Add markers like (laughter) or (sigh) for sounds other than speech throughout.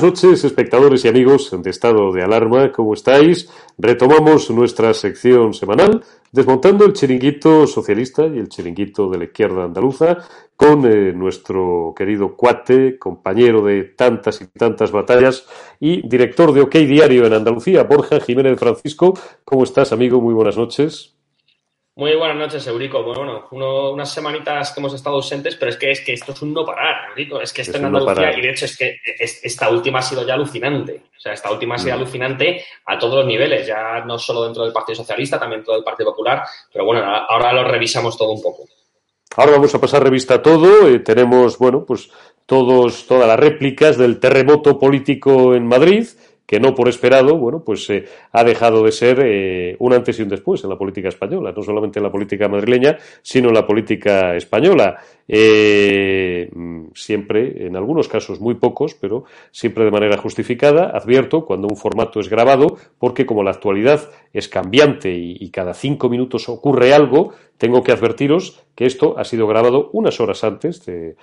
Buenas noches, espectadores y amigos de Estado de Alarma, ¿cómo estáis? Retomamos nuestra sección semanal, desmontando el chiringuito socialista y el chiringuito de la izquierda andaluza, con eh, nuestro querido cuate, compañero de tantas y tantas batallas y director de OK Diario en Andalucía, Borja Jiménez Francisco. ¿Cómo estás, amigo? Muy buenas noches. Muy buenas noches, Eurico. Bueno, unas semanitas que hemos estado ausentes, pero es que, es que esto es un no parar, Eurico. Es que esto en Andalucía, y de hecho es que esta última ha sido ya alucinante. O sea, esta última ha sido mm. alucinante a todos los niveles, ya no solo dentro del Partido Socialista, también dentro del Partido Popular. Pero bueno, ahora lo revisamos todo un poco. Ahora vamos a pasar revista a todo. Eh, tenemos, bueno, pues todos, todas las réplicas del terremoto político en Madrid que no por esperado, bueno, pues eh, ha dejado de ser eh, un antes y un después en la política española, no solamente en la política madrileña, sino en la política española. Eh, siempre, en algunos casos muy pocos, pero siempre de manera justificada, advierto cuando un formato es grabado, porque como la actualidad es cambiante y cada cinco minutos ocurre algo, tengo que advertiros que esto ha sido grabado unas horas antes de,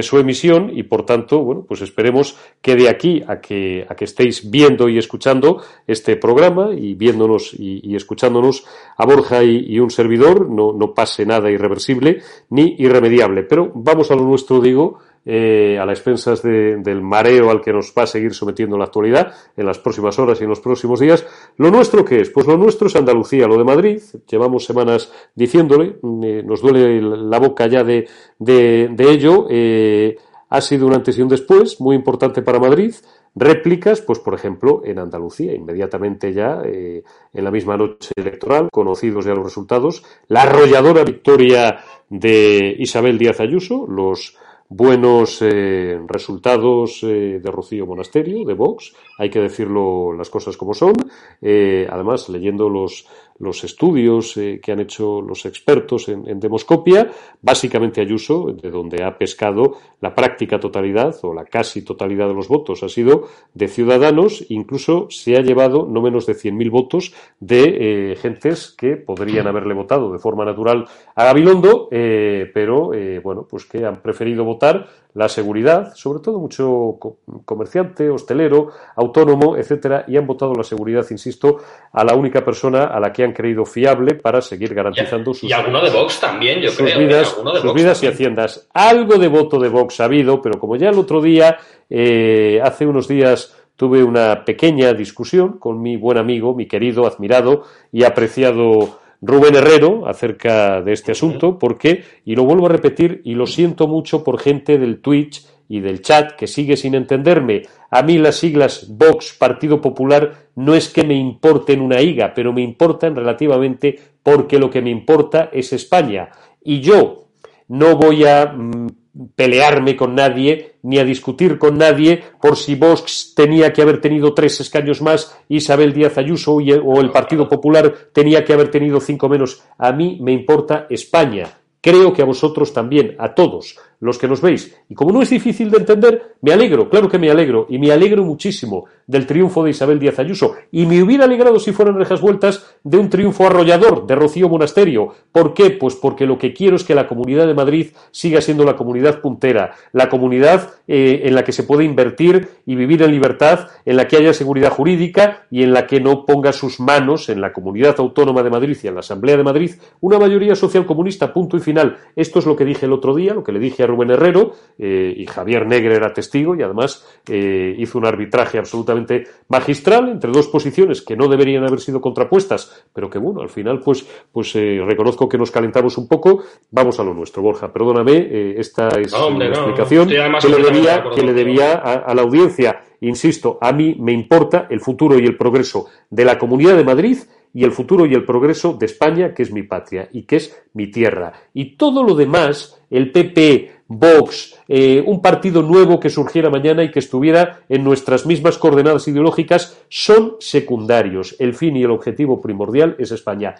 su emisión y por tanto, bueno, pues esperemos que de aquí a que, a que estéis viendo y escuchando este programa y viéndonos y, escuchándonos a Borja y, un servidor no, no pase nada irreversible ni irremediable. Pero vamos a lo nuestro, digo, eh, a las expensas del mareo al que nos va a seguir sometiendo la actualidad en las próximas horas y en los próximos días. ¿Lo nuestro qué es? Pues lo nuestro es Andalucía, lo de Madrid. Llevamos semanas diciéndole, eh, nos duele la boca ya de, ello. Eh, ha sido un antes y un después, muy importante para Madrid. Réplicas, pues por ejemplo, en Andalucía, inmediatamente ya en la misma noche electoral, conocidos ya los resultados, la arrolladora victoria de Isabel Díaz Ayuso, los buenos eh, resultados eh, de Rocío Monasterio, de Vox, hay que decirlo las cosas como son. Eh, además, leyendo los, los estudios eh, que han hecho los expertos en, demoscopia. Básicamente Ayuso, de donde ha pescado la práctica totalidad o la casi totalidad de los votos, ha sido de ciudadanos, incluso se ha llevado no menos de 100.000 votos de eh, gentes que podrían haberle votado de forma natural a Gabilondo, eh, pero bueno, pues que han preferido votar la seguridad, sobre todo mucho comerciante, hostelero, autónomo, etcétera, y han votado la seguridad, insisto, a la única persona a la que han creído fiable para seguir garantizando sus y alguno de Vox también, yo sus vidas, sus vidas y haciendas. Algo de voto de Vox ha habido, pero como ya el otro día, eh, hace unos días tuve una pequeña discusión con mi buen amigo, mi querido, admirado y apreciado Rubén Herrero acerca de este asunto, porque, y lo vuelvo a repetir, y lo siento mucho por gente del Twitch y del chat que sigue sin entenderme. A mí las siglas Vox, Partido Popular, no es que me importen una higa, pero me importan relativamente porque lo que me importa es España. Y yo no voy a mm, pelearme con nadie ni a discutir con nadie por si Vox tenía que haber tenido tres escaños más, Isabel Díaz Ayuso o el Partido Popular tenía que haber tenido cinco menos. A mí me importa España. Creo que a vosotros también, a todos los que nos veis. Y como no es difícil de entender, me alegro, claro que me alegro, y me alegro muchísimo del triunfo de Isabel Díaz Ayuso. Y me hubiera alegrado si fueran rejas vueltas de un triunfo arrollador de Rocío Monasterio. ¿Por qué? Pues porque lo que quiero es que la Comunidad de Madrid siga siendo la comunidad puntera, la comunidad eh, en la que se puede invertir y vivir en libertad, en la que haya seguridad jurídica y en la que no ponga sus manos en la Comunidad Autónoma de Madrid y en la Asamblea de Madrid una mayoría social comunista, punto y final. Esto es lo que dije el otro día, lo que le dije a Rubén Herrero, eh, y Javier Negre era testigo, y además eh, hizo un arbitraje absolutamente magistral entre dos posiciones que no deberían haber sido contrapuestas, pero que bueno, al final pues, pues eh, reconozco que nos calentamos un poco. Vamos a lo nuestro, Borja, perdóname, esta es una explicación que le debía, que le debía a la audiencia. Insisto, a mí me importa el futuro y el progreso de la Comunidad de Madrid y el futuro y el progreso de España, que es mi patria y que es mi tierra. Y todo lo demás, el PP, Vox, eh, un partido nuevo que surgiera mañana y que estuviera en nuestras mismas coordenadas ideológicas, son secundarios. El fin y el objetivo primordial es España.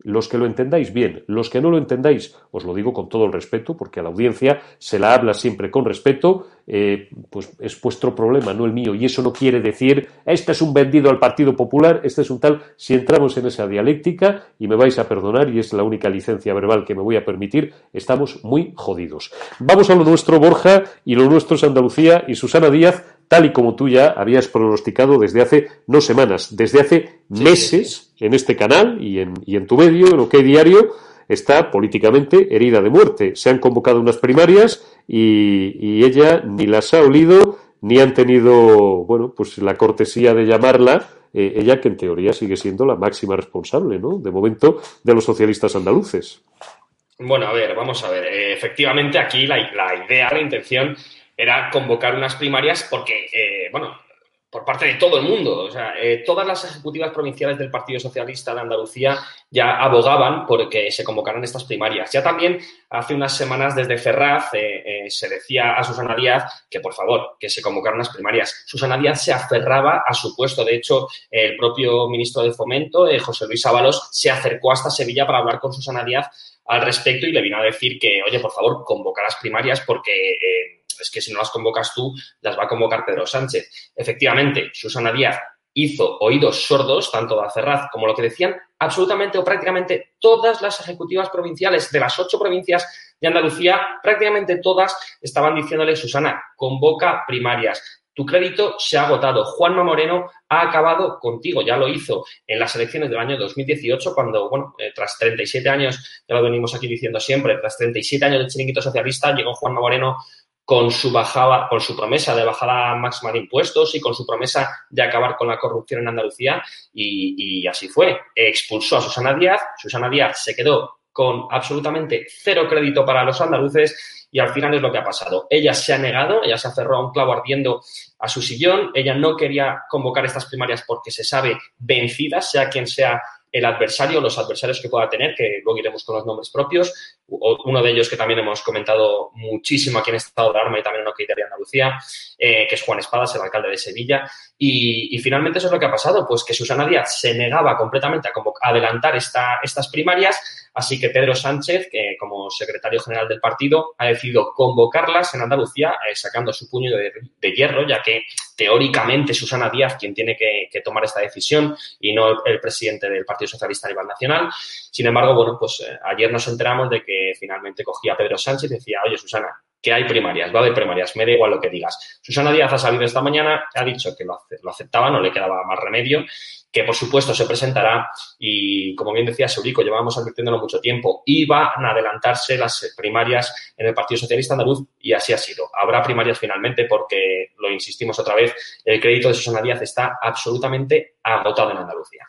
Los que lo entendáis bien, los que no lo entendáis, os lo digo con todo el respeto, porque a la audiencia se la habla siempre con respeto, eh, pues es vuestro problema, no el mío. Y eso no quiere decir, este es un vendido al Partido Popular, este es un tal. Si entramos en esa dialéctica, y me vais a perdonar, y es la única licencia verbal que me voy a permitir, estamos muy jodidos. Vamos a lo nuestro, Borja, y lo nuestro es Andalucía y Susana Díaz, tal y como tú ya habías pronosticado desde hace no semanas, desde hace meses en este canal y en, y en tu medio, en OK Diario, está políticamente herida de muerte. Se han convocado unas primarias y, ella ni las ha olido ni han tenido, bueno, pues la cortesía de llamarla, eh, ella que en teoría sigue siendo la máxima responsable, ¿no? De momento, de los socialistas andaluces. Bueno, a ver, vamos a ver. Eh, efectivamente, aquí la, idea, la intención era convocar unas primarias porque, eh, bueno, por parte de todo el mundo. O sea, eh, todas las ejecutivas provinciales del Partido Socialista de Andalucía ya abogaban por que se convocaran estas primarias. Ya también hace unas semanas desde Ferraz eh, se decía a Susana Díaz que, por favor, que se convocaran las primarias. Susana Díaz se aferraba a su puesto. De hecho, el propio ministro de Fomento, José Luis Ábalos, se acercó hasta Sevilla para hablar con Susana Díaz al respecto y le vino a decir que, oye, por favor, convocar las primarias porque es que si no las convocas tú, las va a convocar Pedro Sánchez. Efectivamente, Susana Díaz hizo oídos sordos, tanto de Acerraz como lo que decían absolutamente o prácticamente todas las ejecutivas provinciales de las ocho provincias de Andalucía, prácticamente todas estaban diciéndole, Susana, convoca primarias. Tu crédito se ha agotado. Juanma Moreno ha acabado contigo. Ya lo hizo en las elecciones del año 2018, cuando, bueno, eh, tras 37 años, ya lo venimos aquí diciendo siempre, tras 37 años de chiringuito socialista, llegó Juanma Moreno con su bajada, con su promesa de bajada máxima de impuestos y con su promesa de acabar con la corrupción en Andalucía y, así fue. Expulsó a Susana Díaz, Susana Díaz se quedó con absolutamente cero crédito para los andaluces y al final es lo que ha pasado. Ella se ha negado, ella se aferró a un clavo ardiendo a su sillón, ella no quería convocar estas primarias porque se sabe vencida, sea quien sea el adversario, los adversarios que pueda tener, que luego iremos con los nombres propios. Uno de ellos que también hemos comentado muchísimo aquí en estado de arma y también en OK de Andalucía, eh, que es Juan Espadas, el alcalde de Sevilla. Y, finalmente eso es lo que ha pasado, pues que Susana Díaz se negaba completamente a, adelantar esta, estas primarias Así que Pedro Sánchez, que como secretario general del partido, ha decidido convocarlas en Andalucía, eh, sacando su puño de, hierro, ya que teóricamente Susana Díaz quien tiene que, tomar esta decisión y no el, presidente del Partido Socialista a nivel nacional. Sin embargo, bueno, pues eh, ayer nos enteramos de que finalmente cogía a Pedro Sánchez y decía, oye, Susana, que hay primarias, va haber primarias, me da igual lo que digas. Susana Díaz ha salido esta mañana, ha dicho que lo, lo aceptaba, no le quedaba más remedio que por supuesto se presentará y, como bien decía Seurico, llevábamos advirtiéndolo mucho tiempo, iban a adelantarse las primarias en el Partido Socialista Andaluz y así ha sido. Habrá primarias finalmente porque, lo insistimos otra vez, el crédito de Susana Díaz está absolutamente agotado en Andalucía.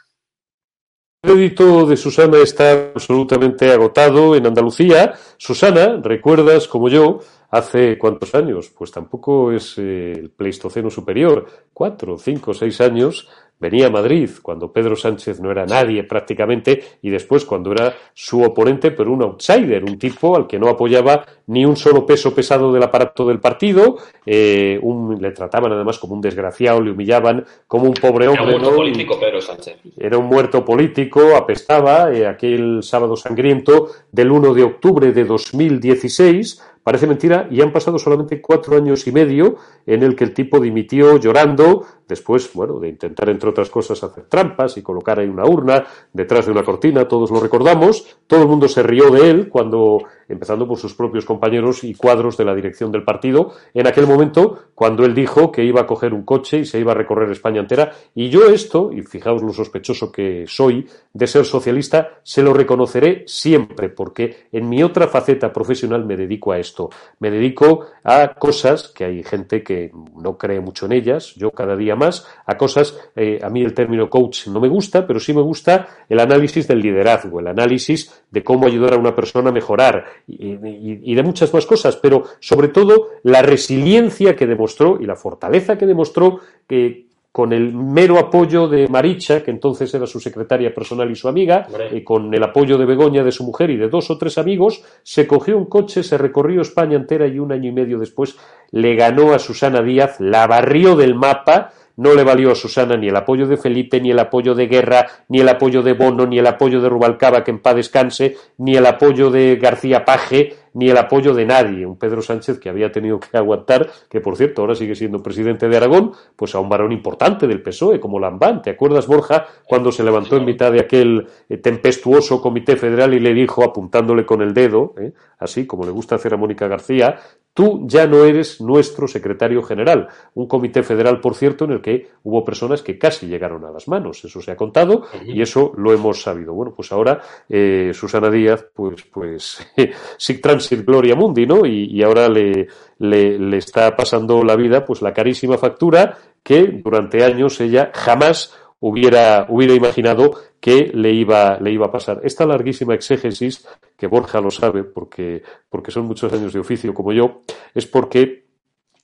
El crédito de Susana está absolutamente agotado en Andalucía. Susana, recuerdas como yo, hace cuántos años, pues tampoco es eh, el Pleistoceno superior, cuatro, cinco, seis años, venía a Madrid cuando Pedro Sánchez no era nadie prácticamente y después cuando era su oponente, pero un outsider, un tipo al que no apoyaba ni un solo peso pesado del aparato del partido, eh, le trataban además como un desgraciado, le humillaban como un pobre hombre. Era un muerto político, Pedro Sánchez. Era un muerto político, apestaba eh, aquel sábado sangriento del 1 de octubre de 2016 Parece mentira y han pasado solamente cuatro años y medio en el que el tipo dimitió llorando, después, bueno, de intentar, entre otras cosas, hacer trampas y colocar ahí una urna detrás de una cortina, todos lo recordamos, todo el mundo se rió de él cuando empezando por sus propios compañeros y cuadros de la dirección del partido, en aquel momento cuando él dijo que iba a coger un coche y se iba a recorrer España entera. Y yo esto, y fijaos lo sospechoso que soy de ser socialista, se lo reconoceré siempre, porque en mi otra faceta profesional me dedico a esto. Me dedico a cosas que hay gente que no cree mucho en ellas, yo cada día más, a cosas, eh, a mí el término coach no me gusta, pero sí me gusta el análisis del liderazgo, el análisis de cómo ayudar a una persona a mejorar, y, de muchas más cosas, pero sobre todo la resiliencia que demostró y la fortaleza que demostró que con el mero apoyo de Maricha, que entonces era su secretaria personal y su amiga, y con el apoyo de Begoña, de su mujer y de dos o tres amigos, se cogió un coche, se recorrió España entera y un año y medio después le ganó a Susana Díaz, la barrió del mapa, no le valió a Susana ni el apoyo de Felipe, ni el apoyo de Guerra, ni el apoyo de Bono, ni el apoyo de Rubalcaba, que en paz descanse, ni el apoyo de García Paje, ni el apoyo de nadie. Un Pedro Sánchez que había tenido que aguantar, que por cierto ahora sigue siendo presidente de Aragón, pues a un varón importante del PSOE, como Lambán. ¿Te acuerdas, Borja, cuando se levantó en mitad de aquel eh, tempestuoso comité federal y le dijo, apuntándole con el dedo, eh, así como le gusta hacer a Mónica García, Tú ya no eres nuestro secretario general. Un comité federal, por cierto, en el que hubo personas que casi llegaron a las manos. Eso se ha contado y eso lo hemos sabido. Bueno, pues ahora eh, Susana Díaz, pues, pues, (laughs) sic transit gloria mundi, ¿no? Y, ahora le, le, está pasando la vida, pues la carísima factura que durante años ella jamás hubiera, hubiera imaginado que le iba, le iba a pasar. Esta larguísima exégesis, que Borja lo sabe porque, porque son muchos años de oficio como yo, es porque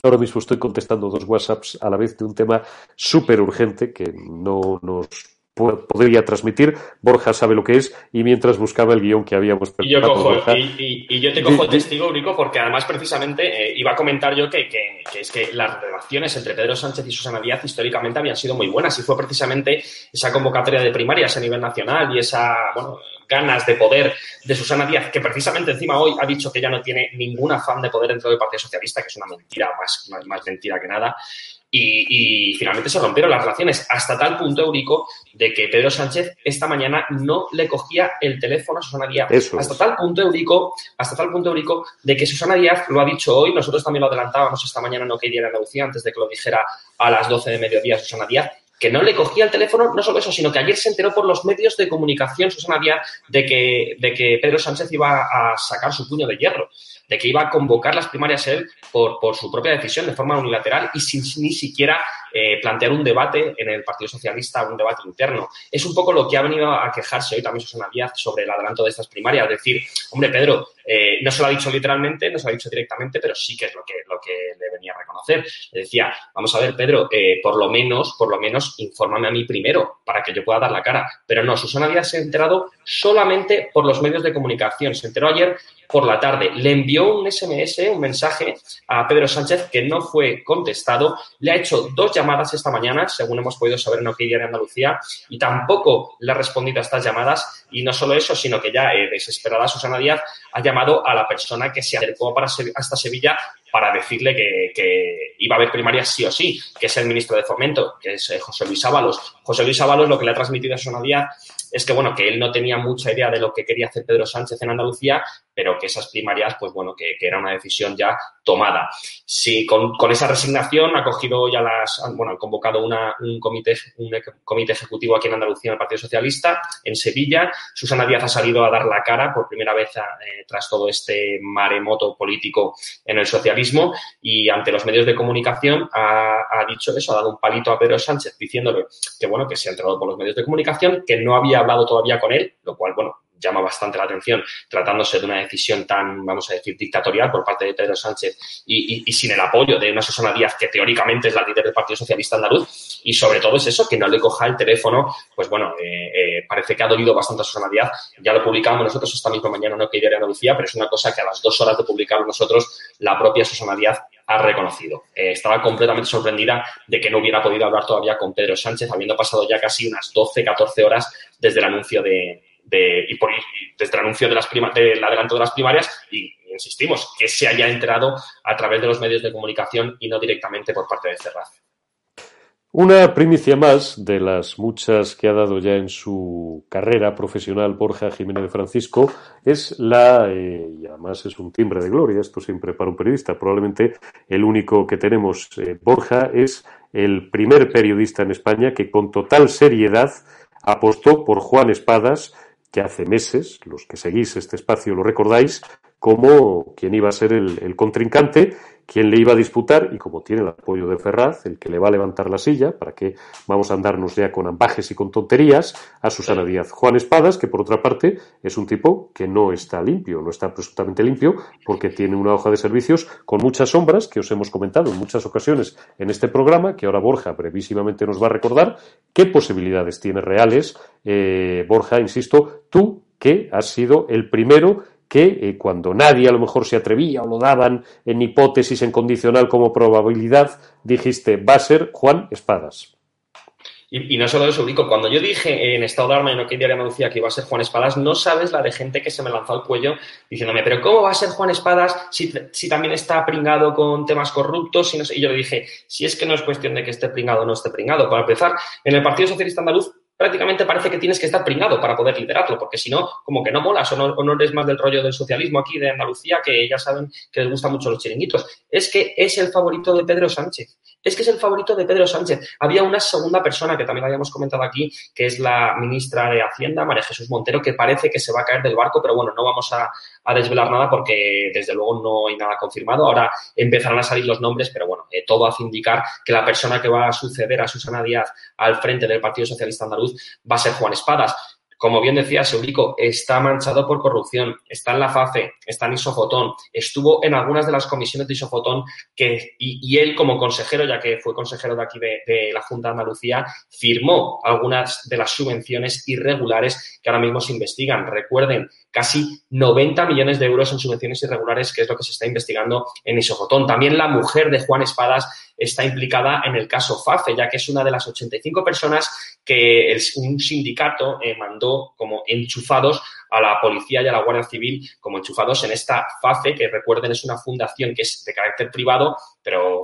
ahora mismo estoy contestando dos WhatsApps a la vez de un tema súper urgente que no nos podría transmitir. Borja sabe lo que es y mientras buscaba el guion que habíamos preparado. Y yo, te cojo testigo, único porque además precisamente eh, iba a comentar yo que, es que las relaciones entre Pedro Sánchez y Susana Díaz históricamente habían sido muy buenas y fue precisamente esa convocatoria de primarias a nivel nacional y esa, bueno, ganas de poder de Susana Díaz, que precisamente encima hoy ha dicho que ya no tiene ningún afán de poder dentro del Partido Socialista, que es una mentira, más, más mentira que nada. Y, finalmente se rompieron las relaciones hasta tal punto, Eurico, de que Pedro Sánchez esta mañana no le cogía el teléfono a Susana Díaz. Hasta tal punto, Eurico, hasta tal punto, Eurico, de que Susana Díaz lo ha dicho hoy, nosotros también lo adelantábamos esta mañana, no quería ir a Andalucía antes de que lo dijera a las 12 de mediodía Susana Díaz, que no le cogía el teléfono, no solo eso, sino que ayer se enteró por los medios de comunicación, Susana Díaz, de que, de que Pedro Sánchez iba a sacar su puño de hierro de que iba a convocar las primarias él por, por su propia decisión, de forma unilateral y sin ni siquiera eh, plantear un debate en el Partido Socialista, un debate interno. Es un poco lo que ha venido a quejarse hoy también Susana Díaz sobre el adelanto de estas primarias. Decir, hombre, Pedro, eh, no se lo ha dicho literalmente, no se lo ha dicho directamente, pero sí que es lo que, lo que le venía a reconocer. Le decía, vamos a ver, Pedro, eh, por lo menos, por lo menos, infórmame a mí primero para que yo pueda dar la cara. Pero no, Susana Díaz se ha enterado solamente por los medios de comunicación. Se enteró ayer por la tarde. Le envió un SMS, un mensaje a Pedro Sánchez que no fue contestado. Le ha hecho dos llamadas esta mañana, según hemos podido saber en OK de Andalucía, y tampoco le ha respondido a estas llamadas. Y no solo eso, sino que ya eh, desesperada Susana Díaz ha llamado a la persona que se acercó para hasta Sevilla para decirle que, iba a haber primarias sí o sí, que es el ministro de Fomento, que es eh, José Luis Ábalos. José Luis Ábalos lo que le ha transmitido a Susana Díaz es que, bueno, que él no tenía mucha idea de lo que quería hacer Pedro Sánchez en Andalucía, pero que esas primarias, pues bueno, que, era una decisión ya tomada. Sí, con, esa resignación ha cogido ya las, bueno, han convocado un, comité, un comité ejecutivo aquí en Andalucía, en el Partido Socialista, en Sevilla. Susana Díaz ha salido a dar la cara por primera vez eh, tras todo este maremoto político en el socialismo y ante los medios de comunicación ha, ha dicho eso, ha dado un palito a Pedro Sánchez diciéndole que, bueno, que se ha entrado por los medios de comunicación, que no había hablado todavía con él, lo cual, bueno, llama bastante la atención, tratándose de una decisión tan, vamos a decir, dictatorial por parte de Pedro Sánchez y, sin el apoyo de una Susana Díaz, que teóricamente es la líder del Partido Socialista Andaluz, y sobre todo es eso, que no le coja el teléfono, pues bueno, eh, eh, parece que ha dolido bastante a Susana Díaz, ya lo publicamos nosotros esta misma mañana no que de Andalucía, pero es una cosa que a las dos horas de publicarlo nosotros, la propia Susana Díaz ha reconocido. Eh, estaba completamente sorprendida de que no hubiera podido hablar todavía con Pedro Sánchez, habiendo pasado ya casi unas 12, 14 horas desde el anuncio de, y desde el anuncio de las prima, del adelanto de las primarias y insistimos, que se haya enterado a través de los medios de comunicación y no directamente por parte de Ferraz. Una primicia más de las muchas que ha dado ya en su carrera profesional Borja Jiménez de Francisco es la, eh, y además es un timbre de gloria, esto siempre para un periodista, probablemente el único que tenemos, eh, Borja, es el primer periodista en España que con total seriedad apostó por Juan Espadas que hace meses, los que seguís este espacio lo recordáis, como quien iba a ser el, contrincante, quien le iba a disputar, y como tiene el apoyo de Ferraz, el que le va a levantar la silla, para que vamos a andarnos ya con ambajes y con tonterías, a Susana Díaz. Juan Espadas, que por otra parte es un tipo que no está limpio, no está absolutamente limpio, porque tiene una hoja de servicios con muchas sombras, que os hemos comentado en muchas ocasiones en este programa, que ahora Borja brevísimamente nos va a recordar qué posibilidades tiene reales. Eh, Borja, insisto, tú que has sido el primero que eh, cuando nadie a lo mejor se atrevía o lo daban en hipótesis en condicional como probabilidad, dijiste, va a ser Juan Espadas. Y, no solo eso, Urico, cuando yo dije en estado de arma en OK Diario Andalucía que iba a ser Juan Espadas, no sabes la de gente que se me lanzó al cuello diciéndome, pero ¿cómo va a ser Juan Espadas si, si también está pringado con temas corruptos? Y, no y yo le dije, si es que no es cuestión de que esté pringado o no esté pringado. Para empezar, en el Partido Socialista Andaluz prácticamente parece que tienes que estar pringado para poder liderarlo, porque si no, como que no molas o no, eres más del rollo del socialismo aquí de Andalucía, que ya saben que les gustan mucho los chiringuitos. Es que es el favorito de Pedro Sánchez. Es que es el favorito de Pedro Sánchez. Había una segunda persona que también habíamos comentado aquí, que es la ministra de Hacienda, María Jesús Montero, que parece que se va a caer del barco, pero bueno, no vamos a, desvelar nada porque desde luego no hay nada confirmado. Ahora empezarán a salir los nombres, pero bueno, eh, todo hace indicar que la persona que va a suceder a Susana Díaz al frente del Partido Socialista Andaluz va a ser Juan Espadas. Como bien decía Seurico, está manchado por corrupción, está en la FAFE, está en Isofotón, estuvo en algunas de las comisiones de Isofotón que, y, él como consejero, ya que fue consejero de aquí de, la Junta de Andalucía, firmó algunas de las subvenciones irregulares que ahora mismo se investigan. Recuerden, casi 90 millones de euros en subvenciones irregulares, que es lo que se está investigando en Isofotón. También la mujer de Juan Espadas está implicada en el caso FAFE, ya que es una de las 85 personas que un sindicato eh, mandó como enchufados a la policía y a la Guardia Civil como enchufados en esta FAFE, que recuerden es una fundación que es de carácter privado, pero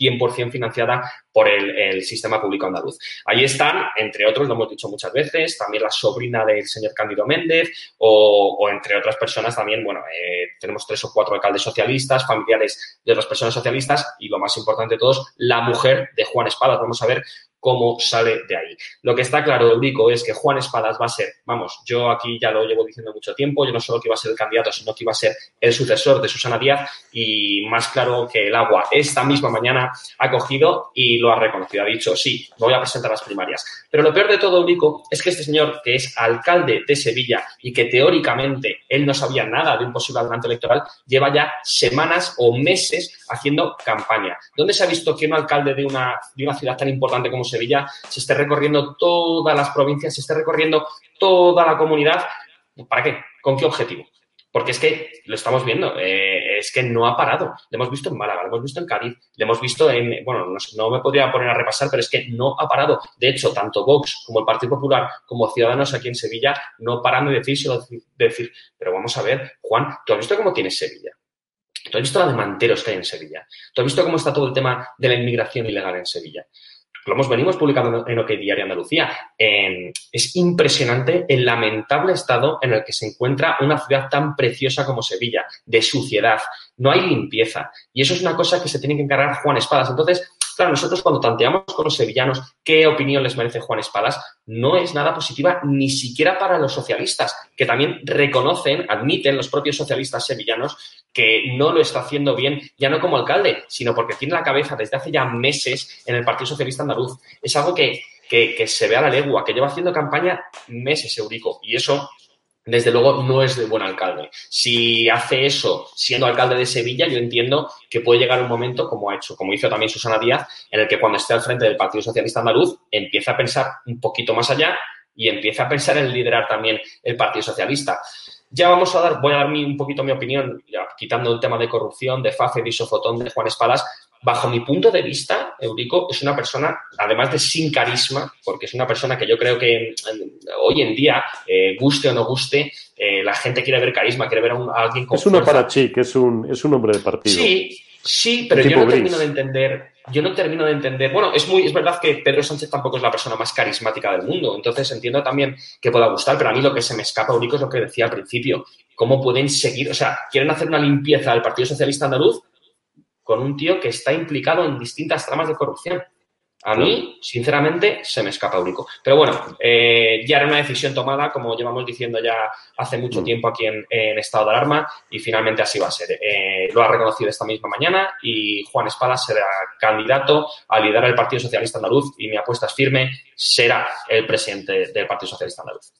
100% financiada por el, sistema público andaluz. Ahí están, entre otros, lo hemos dicho muchas veces, también la sobrina del señor Cándido Méndez o, entre otras personas también, bueno, eh, tenemos tres o cuatro alcaldes socialistas, familiares de otras personas socialistas y lo más importante de todos, la mujer de Juan Espadas. Vamos a ver cómo sale de ahí. Lo que está claro, Eurico, es que Juan Espadas va a ser, vamos, yo aquí ya lo llevo diciendo mucho tiempo, yo no solo que iba a ser el candidato, sino que iba a ser el sucesor de Susana Díaz y más claro que el agua. Esta misma mañana ha cogido y lo ha reconocido, ha dicho, sí, voy a presentar las primarias. Pero lo peor de todo, Eurico, es que este señor, que es alcalde de Sevilla y que teóricamente él no sabía nada de un posible adelanto electoral, lleva ya semanas o meses haciendo campaña. ¿Dónde se ha visto que un alcalde de una, de una ciudad tan importante como Sevilla se esté recorriendo todas las provincias, se esté recorriendo toda la comunidad. ¿Para qué? ¿Con qué objetivo? Porque es que lo estamos viendo, eh, es que no ha parado. Lo hemos visto en Málaga, lo hemos visto en Cádiz, lo hemos visto en. Bueno, no, me podría poner a repasar, pero es que no ha parado. De hecho, tanto Vox como el Partido Popular, como Ciudadanos aquí en Sevilla, no paran de decírselo, de decir, pero vamos a ver, Juan, ¿tú has visto cómo tiene Sevilla? ¿Tú has visto la de manteros que hay en Sevilla? ¿Tú has visto cómo está todo el tema de la inmigración ilegal en Sevilla? Lo hemos venimos publicando en OK Diario Andalucía. es impresionante el lamentable estado en el que se encuentra una ciudad tan preciosa como Sevilla, de suciedad. No hay limpieza. Y eso es una cosa que se tiene que encargar Juan Espadas. Entonces, Nosotros cuando tanteamos con los sevillanos qué opinión les merece Juan Espadas, no es nada positiva ni siquiera para los socialistas, que también reconocen, admiten los propios socialistas sevillanos que no lo está haciendo bien, ya no como alcalde, sino porque tiene la cabeza desde hace ya meses en el Partido Socialista Andaluz. Es algo que, que, se ve a la legua, que lleva haciendo campaña meses, Eurico, y eso desde luego no es de buen alcalde. Si hace eso siendo alcalde de Sevilla, yo entiendo que puede llegar un momento, como ha hecho, como hizo también Susana Díaz, en el que cuando esté al frente del Partido Socialista Andaluz, empieza a pensar un poquito más allá y empieza a pensar en liderar también el Partido Socialista. Ya vamos a dar, voy a dar un poquito mi opinión, quitando el tema de corrupción, de FAFE, de Isofotón, de Juan Espadas, bajo mi punto de vista, Eurico es una persona, además de sin carisma, porque es una persona que yo creo que hoy en día, eh, guste o no guste, eh, la gente quiere ver carisma, quiere ver a, alguien con Es una parachic, es un, es un hombre de partido. Sí, sí, pero yo no termino de entender, yo no termino de entender, bueno, es muy, es verdad que Pedro Sánchez tampoco es la persona más carismática del mundo, entonces entiendo también que pueda gustar, pero a mí lo que se me escapa, Eurico, es lo que decía al principio, cómo pueden seguir, o sea, quieren hacer una limpieza del Partido Socialista Andaluz con un tío que está implicado en distintas tramas de corrupción. A mí, sinceramente, se me escapa único. Pero bueno, eh, ya era una decisión tomada, como llevamos diciendo ya hace mucho mm. tiempo aquí en, estado de alarma, y finalmente así va a ser. Eh, lo ha reconocido esta misma mañana y Juan Espada será candidato a liderar el Partido Socialista Andaluz y mi apuesta es firme, será el presidente del Partido Socialista Andaluz.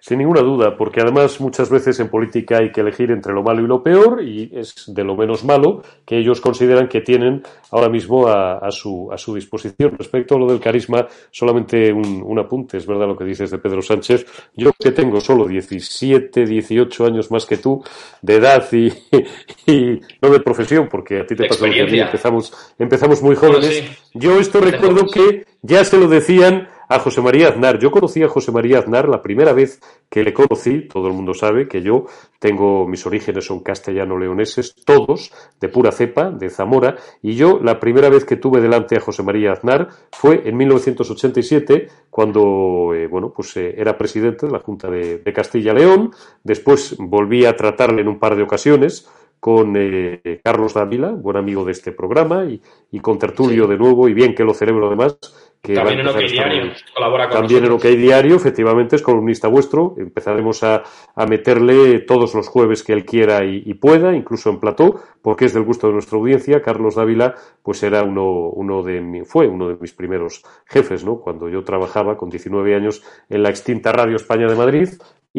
Sin ninguna duda, porque además muchas veces en política hay que elegir entre lo malo y lo peor, y es de lo menos malo que ellos consideran que tienen ahora mismo a, su, a su, disposición. Respecto a lo del carisma, solamente un, apunte, es verdad lo que dices de Pedro Sánchez. Yo que tengo solo 17, 18 años más que tú, de edad y, no de profesión, porque a ti te pasa lo que a mí, empezamos, empezamos muy jóvenes. Yo esto recuerdo que ya se lo decían a José María Aznar. Yo conocí a José María Aznar la primera vez que le conocí, todo el mundo sabe que yo tengo, mis orígenes son castellano-leoneses, todos, de pura cepa, de Zamora, y yo la primera vez que tuve delante a José María Aznar fue en 1987, cuando, eh, bueno, pues eh, era presidente de la Junta de, Castilla-León, después volví a tratarle en un par de ocasiones, con eh, Carlos Dávila, buen amigo de este programa, y, con Tertulio de nuevo, y bien que lo celebro además, también en OK Diario, colabora con También en OK Diario, efectivamente, es columnista vuestro. Empezaremos a, meterle todos los jueves que él quiera y, pueda, incluso en plató, porque es del gusto de nuestra audiencia. Carlos Dávila, pues era uno, uno de mi, fue uno de mis primeros jefes, ¿no? Cuando yo trabajaba con 19 años en la extinta Radio España de Madrid,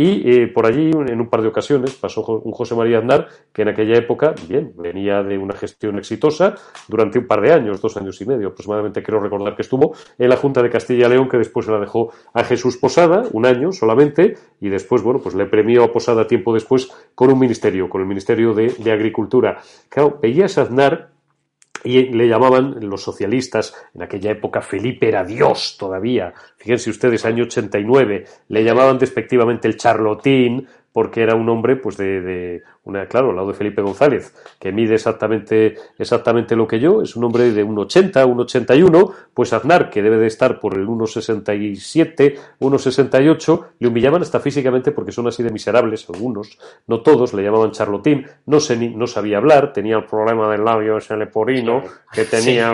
y eh, por allí, en un par de ocasiones, pasó un José María Aznar que en aquella época, bien, venía de una gestión exitosa durante un par de años, dos años y medio aproximadamente, quiero recordar que estuvo en la Junta de Castilla y León, que después se la dejó a Jesús Posada, un año solamente, y después, bueno, pues le premió a Posada tiempo después con un ministerio, con el Ministerio de, Agricultura. Claro, veías Aznar y le llamaban los socialistas, en aquella época Felipe era Dios todavía, fíjense ustedes, año 89, le llamaban despectivamente el charlotín, porque era un hombre, pues de, una, claro, al lado de Felipe González, que mide exactamente, exactamente lo que yo, es un hombre de 1,80, 1,81, pues Aznar, que debe de estar por el 1,67, 1,68, le humillaban hasta físicamente porque son así de miserables, algunos, no todos, le llamaban charlotín, no, se, no sabía hablar, tenía el problema del labio ese leporino, que tenía,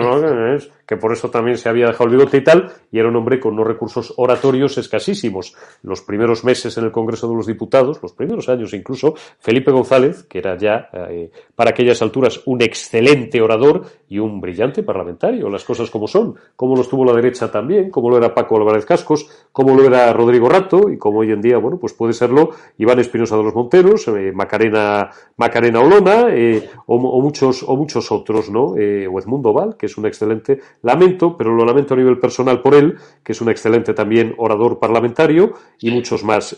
que por eso también se había dejado el bigote y tal, y era un hombre con unos recursos oratorios escasísimos. Los primeros meses en el Congreso de los Diputados, los primeros años incluso, Felipe González, que era ya eh, para aquellas alturas un excelente orador y un brillante parlamentario, las cosas como son, como lo estuvo la derecha también, como lo era Paco Álvarez Cascos, como lo era Rodrigo Rato, y como hoy en día, bueno, pues puede serlo Iván Espinosa de los Monteros, eh, Macarena, Macarena Olona, eh, o, muchos, o muchos otros, ¿no? o Edmundo Val, que es un excelente Lamento, pero lo lamento a nivel personal por él, que es un excelente también orador parlamentario y muchos más.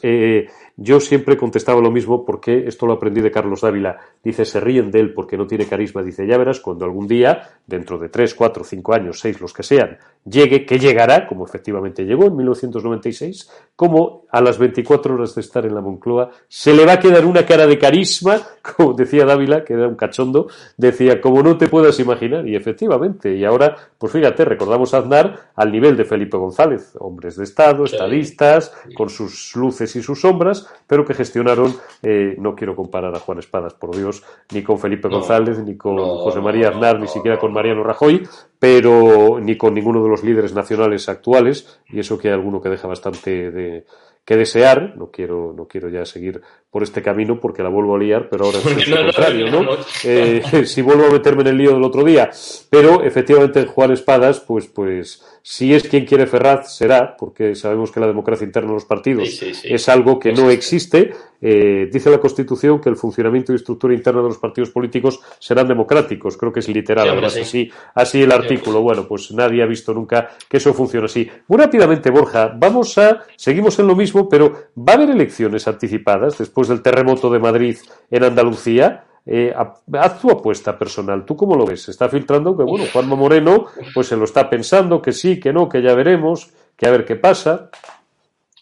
Yo siempre contestaba lo mismo porque esto lo aprendí de Carlos Dávila. Dice, se ríen de él porque no tiene carisma. Dice, ya verás cuando algún día, dentro de tres, cuatro, cinco años, seis, los que sean, llegue, que llegará, como efectivamente llegó en 1996, como a las 24 horas de estar en la Moncloa se le va a quedar una cara de carisma, (laughs) como decía Dávila, que era un cachondo, decía, como no te puedas imaginar. Y efectivamente, y ahora, pues fíjate, recordamos a Aznar al nivel de Felipe González, hombres de Estado, estadistas, con sus luces y sus sombras, pero que gestionaron, eh, no quiero comparar a Juan Espadas, por Dios, ni con Felipe González, ni con José María Aznar, ni siquiera con Mariano Rajoy, pero ni con ninguno de los líderes nacionales actuales, y eso que hay alguno que deja bastante de, que desear. No quiero, no quiero ya seguir por este camino porque la vuelvo a liar, pero ahora es lo contrario, ¿no? Eh, (laughs) si vuelvo a meterme en el lío del otro día. Pero efectivamente Juan Espadas, pues, pues, si es quien quiere Ferraz, será, porque sabemos que la democracia interna de los partidos es algo que no existe. Eh, dice la Constitución que el funcionamiento y estructura interna de los partidos políticos serán democráticos. Creo que es literal, además, así, así el artículo. Bueno, pues nadie ha visto nunca que eso funcione así. Muy rápidamente, Borja, vamos a, seguimos en lo mismo, pero va a haber elecciones anticipadas después del terremoto de Madrid en Andalucía. Eh, haz tu apuesta personal. ¿Tú cómo lo ves? Se está filtrando que, bueno, Juanma Moreno pues se lo está pensando, que sí, que no, que ya veremos, que a ver qué pasa.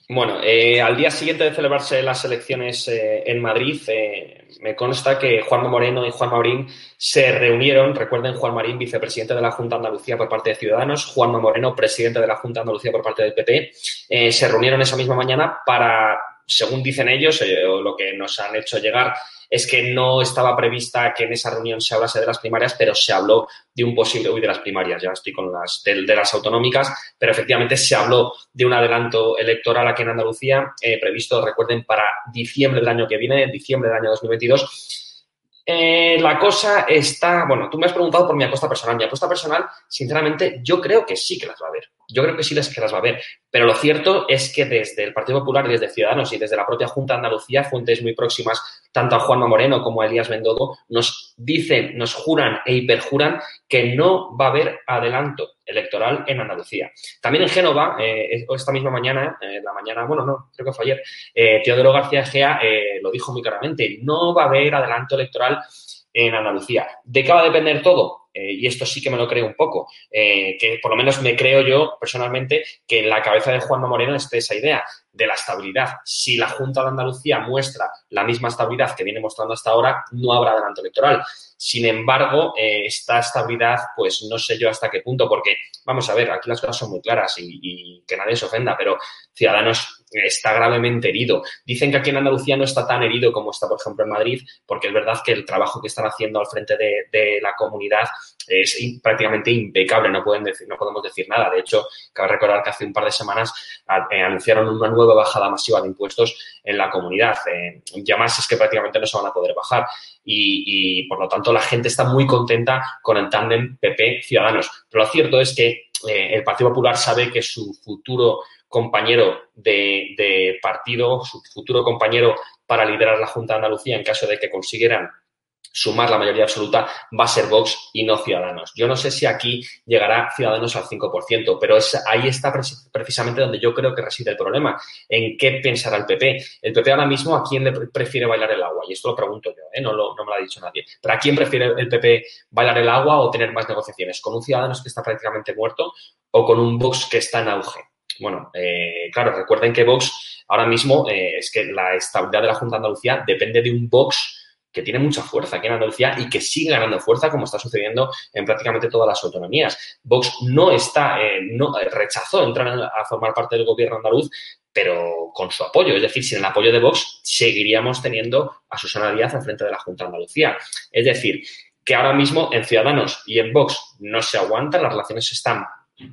Bueno, eh, al día siguiente de celebrarse las elecciones eh, en Madrid, me consta que Juanma Moreno y Juan Maurín se reunieron. Recuerden, Juan Marín, vicepresidente de la Junta de Andalucía por parte de Ciudadanos, Juanma Moreno, presidente de la Junta de Andalucía por parte del PP, se reunieron esa misma mañana para según dicen ellos, o lo que nos han hecho llegar, es que no estaba prevista que en esa reunión se hablase de las primarias, pero se habló de un posible, uy, de las primarias, ya estoy con las, de, las autonómicas, pero efectivamente se habló de un adelanto electoral aquí en Andalucía, eh, previsto, recuerden, para diciembre del año que viene, diciembre del año 2022. Eh, la cosa está, bueno, tú me has preguntado por mi apuesta personal. Mi apuesta personal, sinceramente, yo creo que sí que las va a ver. Yo creo que sí que las va a ver. Pero lo cierto es que desde el Partido Popular desde Ciudadanos y desde la propia Junta de Andalucía, fuentes muy próximas tanto a Juanma Moreno como a Elías Bendodo, nos dicen, nos juran e hiperjuran que no va a haber adelanto electoral en Andalucía. También en Génova, eh, esta misma mañana, eh, la mañana, bueno, no, creo que fue ayer, eh, Teodoro García Egea eh, lo dijo muy claramente, no va a haber adelanto electoral en Andalucía. ¿De qué va a depender todo? Eh, y esto sí que me lo creo un poco, eh, que por lo menos me creo yo personalmente que en la cabeza de Juanma Moreno esté esa idea de la estabilidad. Si la Junta de Andalucía muestra la misma estabilidad que viene mostrando hasta ahora, no habrá adelanto electoral. Sin embargo, eh, esta estabilidad, pues no sé yo hasta qué punto, porque vamos a ver, aquí las cosas son muy claras y, que nadie se ofenda, pero Ciudadanos está gravemente herido. Dicen que aquí en Andalucía no está tan herido como está, por ejemplo, en Madrid, porque es verdad que el trabajo que están haciendo al frente de, la comunidad es prácticamente impecable, no, pueden decir, no podemos decir nada. De hecho, cabe recordar que hace un par de semanas eh, anunciaron una nueva bajada masiva de impuestos en la comunidad. Ya más es que prácticamente no se van a poder bajar. Y, por lo tanto, la gente está muy contenta con el tándem PP-Ciudadanos. Pero lo cierto es que eh, el Partido Popular sabe que su futuro compañero de, partido, su futuro compañero para liderar la Junta de Andalucía en caso de que consiguieran sumar la mayoría absoluta va a ser Vox y no Ciudadanos. Yo no sé si aquí llegará Ciudadanos al 5%, pero es, ahí está precisamente donde yo creo que reside el problema. ¿En qué pensará el PP? El PP ahora mismo a quién le prefiere bailar el agua, y esto lo pregunto yo, ¿eh? no, no me lo ha dicho nadie. Pero ¿a quién prefiere el PP bailar el agua o tener más negociaciones? ¿Con un Ciudadanos que está prácticamente muerto o con un Vox que está en auge? Bueno, eh, claro, recuerden que Vox ahora mismo eh, es que la estabilidad de la Junta de Andalucía depende de un Vox que tiene mucha fuerza aquí en Andalucía y que sigue ganando fuerza como está sucediendo en prácticamente todas las autonomías. Vox no está, eh, no, eh, rechazó entrar a formar parte del gobierno andaluz, pero con su apoyo. Es decir, sin el apoyo de Vox seguiríamos teniendo a Susana Díaz al frente de la Junta de Andalucía. Es decir, que ahora mismo en Ciudadanos y en Vox no se aguantan, las relaciones están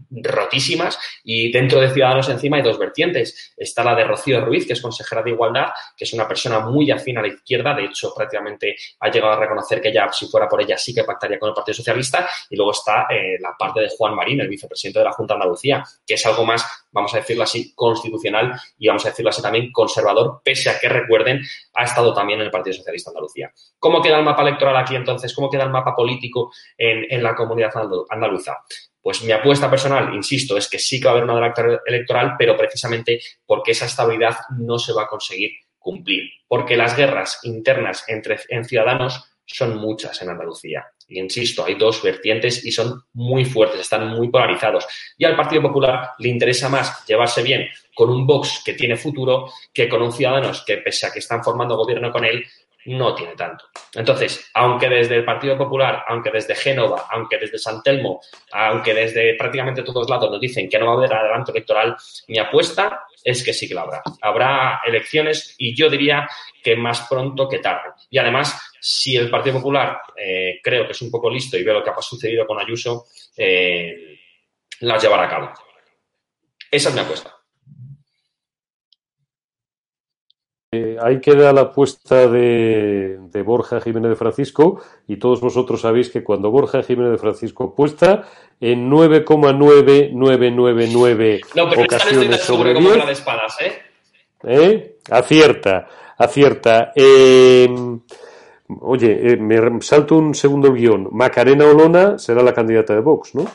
rotísimas y dentro de Ciudadanos encima hay dos vertientes. Está la de Rocío Ruiz, que es consejera de Igualdad, que es una persona muy afín a la izquierda, de hecho prácticamente ha llegado a reconocer que ya si fuera por ella sí que pactaría con el Partido Socialista y luego está eh, la parte de Juan Marín, el vicepresidente de la Junta de Andalucía, que es algo más, vamos a decirlo así, constitucional y vamos a decirlo así también conservador, pese a que recuerden, ha estado también en el Partido Socialista de Andalucía. ¿Cómo queda el mapa electoral aquí entonces? ¿Cómo queda el mapa político en, en la comunidad andaluza? Pues mi apuesta personal, insisto, es que sí que va a haber una adelanto electoral, pero precisamente porque esa estabilidad no se va a conseguir cumplir. Porque las guerras internas entre en ciudadanos son muchas en Andalucía. Y insisto, hay dos vertientes y son muy fuertes, están muy polarizados. Y al Partido Popular le interesa más llevarse bien con un Vox que tiene futuro que con un Ciudadanos que, pese a que están formando gobierno con él, no tiene tanto. Entonces, aunque desde el Partido Popular, aunque desde Génova, aunque desde San Telmo, aunque desde prácticamente todos lados nos dicen que no va a haber adelanto electoral, mi apuesta es que sí que la habrá. Habrá elecciones y yo diría que más pronto que tarde. Y además, si el Partido Popular eh, creo que es un poco listo y ve lo que ha sucedido con Ayuso, eh, las llevará a cabo. Esa es mi apuesta. Eh, ahí queda la apuesta de, Borja Jiménez de Francisco y todos vosotros sabéis que cuando Borja Jiménez de Francisco apuesta en 9,9999 no, ocasiones sobre 10 de espadas, ¿eh? ¿eh? acierta, acierta. Eh, oye, me salto un segundo el guion. Macarena Olona será la candidata de Vox, ¿no?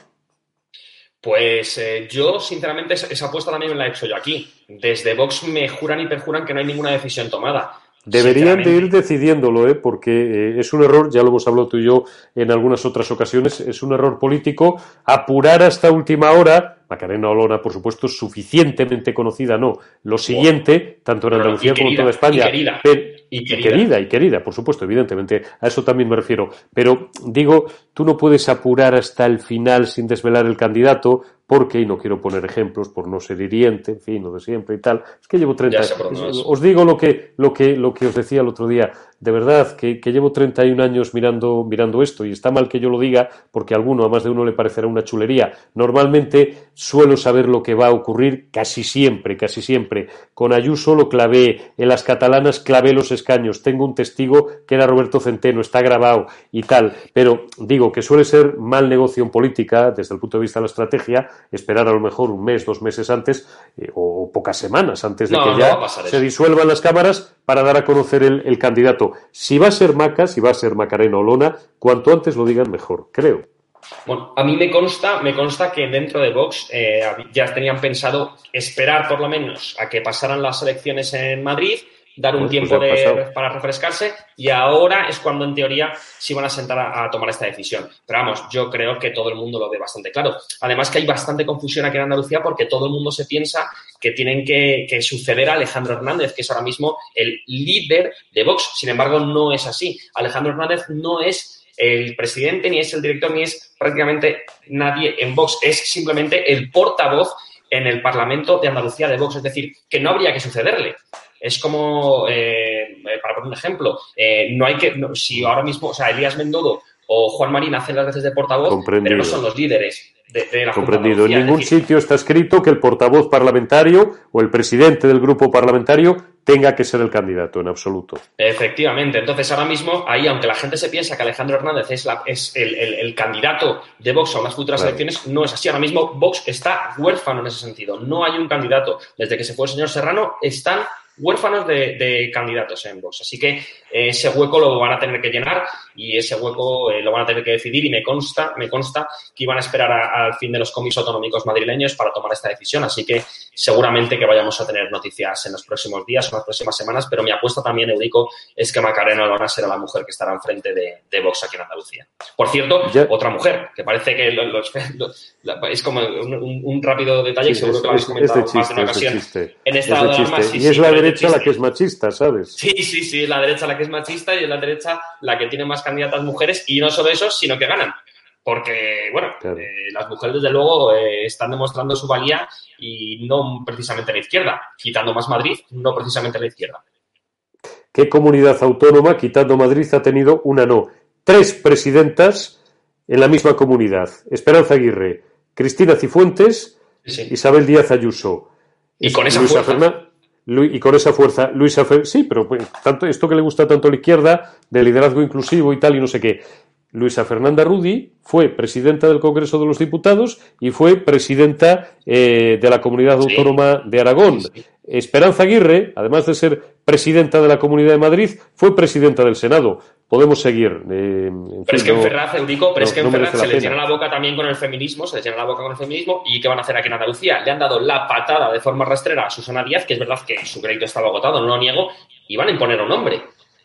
Pues eh, yo, sinceramente, esa, apuesta también la he hecho yo aquí. Desde Vox me juran y perjuran que no hay ninguna decisión tomada. Deberían de ir decidiéndolo, ¿eh? porque eh, es un error, ya lo hemos hablado tú y yo en algunas otras ocasiones, es un error político apurar hasta última hora. Macarena Olona, por supuesto, es suficientemente conocida, no. Lo siguiente, tanto en Andalucía como en toda España. Y querida. y querida. por supuesto, evidentemente, a eso también me refiero. Pero digo, tú no puedes apurar hasta el final sin desvelar el candidato, porque, y no quiero poner ejemplos por no ser hiriente, en fin, lo de siempre y tal, es que llevo 30 años. Os digo lo que, lo, que, lo que os decía el otro día, de verdad, que, que, llevo 31 años mirando, mirando esto, y está mal que yo lo diga, porque a alguno, a más de uno, le parecerá una chulería. Normalmente suelo saber lo que va a ocurrir casi siempre, casi siempre. Con Ayuso lo clavé, en las catalanas clavé los escaños, tengo un testigo que era Roberto Centeno, está grabado y tal, pero digo que suele ser mal negocio en política, desde el punto de vista de la estrategia, esperar a lo mejor un mes, dos meses antes, eh, o pocas semanas antes de que ya se disuelvan las cámaras para dar a conocer el, candidato. Si va a ser Maca, si va a ser Macarena o Lona, cuanto antes lo digan mejor, creo. Bueno, a mí me consta, me consta que dentro de Vox eh, ya tenían pensado esperar por lo menos a que pasaran las elecciones en Madrid dar un pues, tiempo pues para refrescarse y ahora es cuando en teoría se van a sentar a, tomar esta decisión. Pero vamos, yo creo que todo el mundo lo ve bastante claro. Además que hay bastante confusión aquí en Andalucía porque todo el mundo se piensa que tienen que, suceder a Alejandro Hernández, que es ahora mismo el líder de Vox. Sin embargo, no es así. Alejandro Hernández no es el presidente, ni es el director, ni es prácticamente nadie en Vox. Es simplemente el portavoz en el Parlamento de Andalucía de Vox. Es decir, que no habría que sucederle. Es como, eh, para poner un ejemplo, eh, no hay que, si ahora mismo, o sea, Elías Mendodo o Juan Marín hacen las veces de portavoz, pero no son los líderes de, la Comprendido. En ningún sitio está escrito que el portavoz parlamentario o el presidente del grupo parlamentario tenga que ser el candidato en absoluto. Efectivamente. Entonces, ahora mismo, ahí, aunque la gente se piensa que Alejandro Hernández es, la, es el, candidato de Vox a unas futuras elecciones, no es así. Ahora mismo, Vox está huérfano en ese sentido. No hay un candidato. Desde que se fue el señor Serrano, están huérfanos de, candidatos en Vox. Así que eh, ese hueco lo van a tener que llenar y ese hueco eh, lo van a tener que decidir y me consta, me consta que iban a esperar al fin de los comicios autonómicos madrileños para tomar esta decisión. Así que seguramente que vayamos a tener noticias en los próximos días o en las próximas semanas, pero mi apuesta también, Eurico, es que Macarena van a ser la mujer que estará enfrente de, de Vox aquí en Andalucía. Por cierto, otra mujer, que parece que es como un, rápido detalle que seguro que lo habéis comentado más de una ocasión. En esta y es la derecha la que es machista, ¿sabes? Sí, sí, sí, la derecha la que es machista y es la derecha la que tiene más candidatas mujeres y no solo eso, sino que ganan. Porque, bueno, eh, las mujeres desde luego eh, están demostrando su valía y no precisamente la izquierda, quitando más Madrid, no precisamente la izquierda. ¿Qué comunidad autónoma, quitando Madrid, ha tenido una no? Tres presidentas en la misma comunidad. Esperanza Aguirre, Cristina Cifuentes, Isabel Díaz Ayuso. Y con esa fuerza. Y con esa fuerza, Luisa sí, pero pues, tanto, esto que le gusta tanto a la izquierda, de liderazgo inclusivo y tal, y no sé qué. Luisa Fernanda Rudi fue presidenta del Congreso de los Diputados y fue presidenta eh, de la Comunidad Autónoma de Aragón. Esperanza Aguirre, además de ser presidenta de la Comunidad de Madrid, fue presidenta del Senado. Podemos seguir. Eh, pero es que en Ferraz, Eurico, pero es que en Ferraz se le llena la boca también con el feminismo, se le llena la boca con el feminismo. ¿Y qué van a hacer aquí en Andalucía? Le han dado la patada de forma rastrera a Susana Díaz, que es verdad que su crédito estaba agotado, no lo niego, y van a imponer un nombre.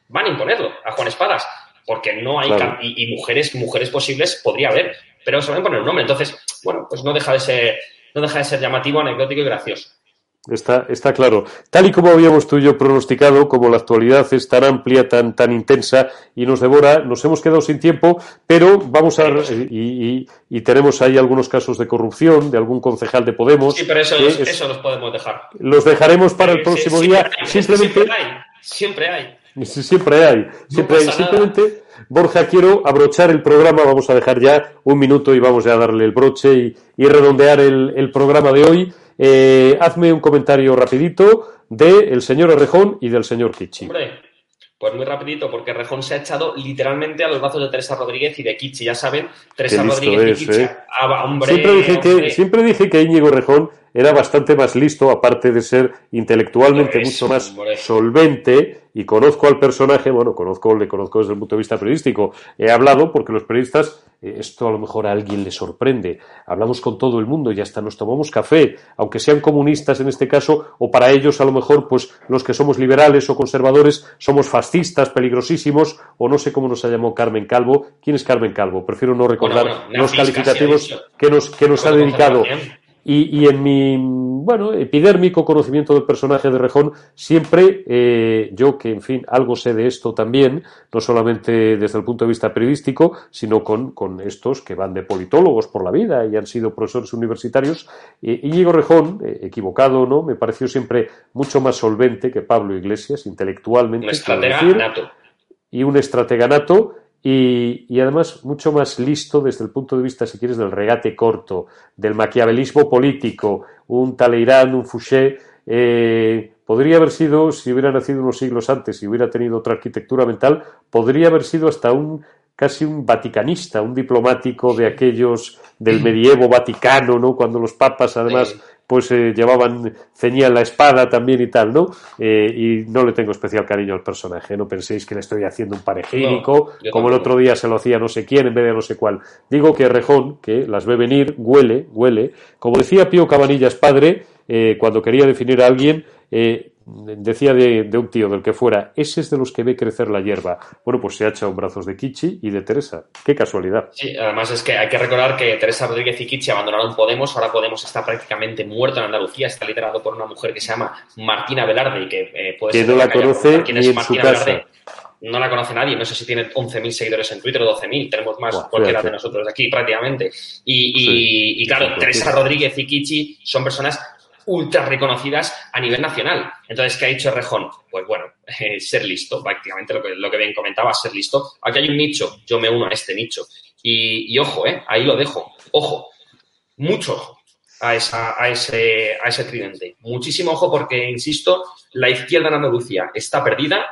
Van a imponerlo a Juan Espadas porque no hay y, mujeres mujeres posibles podría haber, pero se van a poner un nombre. Entonces, bueno, pues no deja de ser no deja de ser llamativo, anecdótico y gracioso. Está, está claro. Tal y como habíamos tú y yo pronosticado, como la actualidad es tan amplia, tan, tan intensa y nos devora, nos hemos quedado sin tiempo, pero vamos a. Y, y, tenemos ahí algunos casos de corrupción de algún concejal de Podemos. Sí, pero eso, eso los podemos dejar. Los dejaremos para el próximo día. Simplemente. Siempre hay. Siempre hay. Siempre hay, siempre hay. Simplemente, Borja, quiero abrochar el programa, vamos a dejar ya un minuto y vamos ya a darle el broche y, redondear el, programa de hoy. Eh, hazme un comentario rapidito del señor Errejón y del señor Kichi. Hombre, pues muy rapidito, porque Rejón se ha echado literalmente a los brazos de Teresa Rodríguez y de Kichi, ya saben, Teresa Rodríguez y Kichi. Eh. Ah, siempre, dije Que, siempre dije que Íñigo Rejón era bastante más listo, aparte de ser intelectualmente mucho más solvente, y conozco al personaje, bueno, conozco, le conozco desde el punto de vista periodístico. He hablado porque los periodistas, eh, esto a lo mejor a alguien le sorprende. Hablamos con todo el mundo y hasta nos tomamos café, aunque sean comunistas en este caso, o para ellos a lo mejor, pues los que somos liberales o conservadores somos fascistas, peligrosísimos, o no sé cómo nos ha llamado Carmen Calvo. ¿Quién es Carmen Calvo? Prefiero no recordar los calificativos que nos, que nos ha dedicado. Y, en mi, bueno, epidérmico conocimiento del personaje de Rejón, siempre eh, yo, que en fin, algo sé de esto también, no solamente desde el punto de vista periodístico, sino con, con estos que van de politólogos por la vida y han sido profesores universitarios, eh, Íñigo Rejón, eh, equivocado no, me pareció siempre mucho más solvente que Pablo Iglesias, intelectualmente. Un estratega nato. Y un estratega nato y, además mucho más listo desde el punto de vista, si quieres, del regate corto, del maquiavelismo político, un Talleyrand, un Fouché, eh, podría haber sido, si hubiera nacido unos siglos antes y hubiera tenido otra arquitectura mental, podría haber sido hasta un casi un vaticanista, un diplomático de aquellos del medievo vaticano, ¿no? Cuando los papas, además, pues eh, llevaban, ceñían la espada también y tal, ¿no? Eh, y no le tengo especial cariño al personaje, no penséis que le estoy haciendo un parejénico, como el otro día se lo hacía no sé quién en vez de no sé cuál. Digo que Rejón, que las ve venir, huele, huele, como decía Pío Cabanillas padre, eh, cuando quería definir a alguien, decía de, un tío, del que fuera, ese es de los que ve crecer la hierba. Bueno, pues se ha echado brazos de Kichi y de Teresa. Qué casualidad. Sí, además es que hay que recordar que Teresa Rodríguez y Kichi abandonaron Podemos. Ahora Podemos está prácticamente muerto en Andalucía. Está liderado por una mujer que se llama Martina Velarde y que eh, puede que no la conoce ni en su casa. No la conoce nadie. No sé si tiene 11.000 seguidores en Twitter o 12.000. Tenemos más cualquiera de nosotros aquí prácticamente. Y, y claro, Teresa Rodríguez y Kichi son personas ultra reconocidas a nivel nacional. Entonces, ¿qué ha dicho Rejón? Pues bueno, (laughs) ser listo, prácticamente lo que, lo que bien comentaba, ser listo. Aquí hay un nicho, yo me uno a este nicho. Y, ojo, eh, ahí lo dejo, ojo, mucho ojo a, esa, a, ese, a ese tridente. Muchísimo ojo porque, insisto, la izquierda en Andalucía está perdida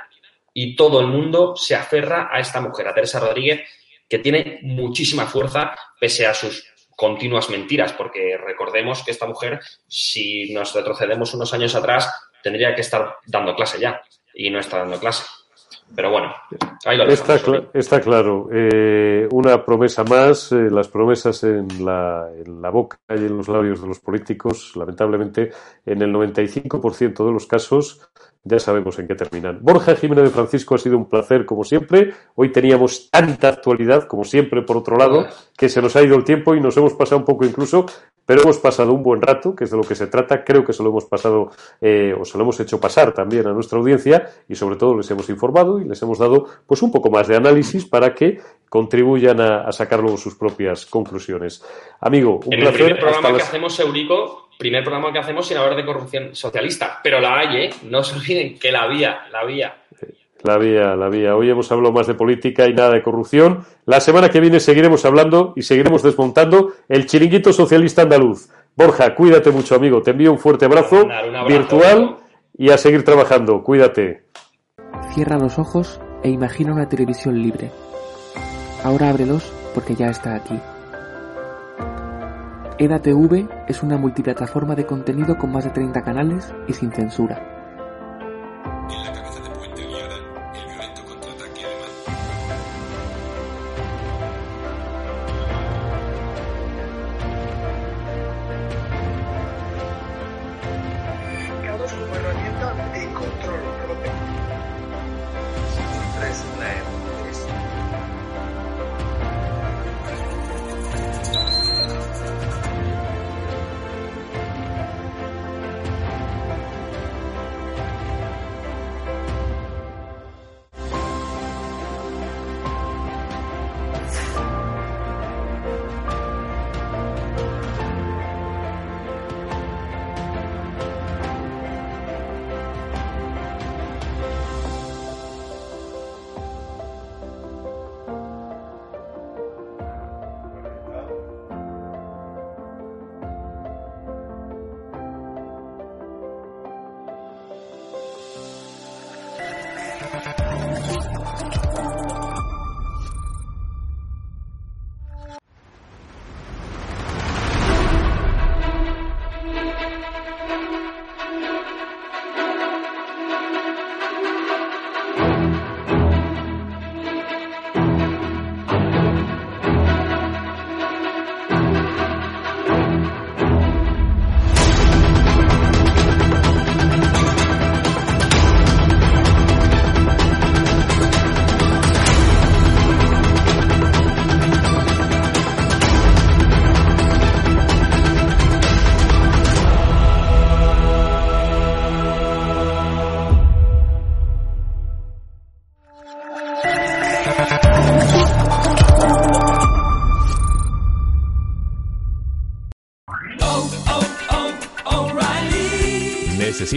y todo el mundo se aferra a esta mujer, a Teresa Rodríguez, que tiene muchísima fuerza pese a sus continuas mentiras, porque recordemos que esta mujer, si nos retrocedemos unos años atrás, tendría que estar dando clase ya y no está dando clase. Pero bueno, ahí lo está, está claro. Eh, una promesa más, eh, las promesas en la, en la boca y en los labios de los políticos, lamentablemente, en el 95% de los casos ya sabemos en qué terminan. Borja Jiménez de Francisco ha sido un placer, como siempre. Hoy teníamos tanta actualidad, como siempre, por otro lado, que se nos ha ido el tiempo y nos hemos pasado un poco incluso, pero hemos pasado un buen rato, que es de lo que se trata. Creo que se lo hemos pasado, eh, o se lo hemos hecho pasar también a nuestra audiencia y sobre todo les hemos informado y les hemos dado pues un poco más de análisis para que contribuyan a, sacar luego sus propias conclusiones. Amigo, un en placer. El programa que hacemos, Eurico, primer programa que hacemos sin hablar de corrupción socialista, pero la hay, ¿eh? No se olviden que la había, la había. La había, la había. Hoy hemos hablado más de política y nada de corrupción. La semana que viene seguiremos hablando y seguiremos desmontando el chiringuito socialista andaluz. Borja, cuídate mucho, amigo. Te envío un fuerte abrazo, virtual y a seguir trabajando. Cuídate. Cierra los ojos e imagina una televisión libre. Ahora ábrelos porque ya está aquí. EDATV es una multiplataforma de contenido con más de 30 canales y sin censura.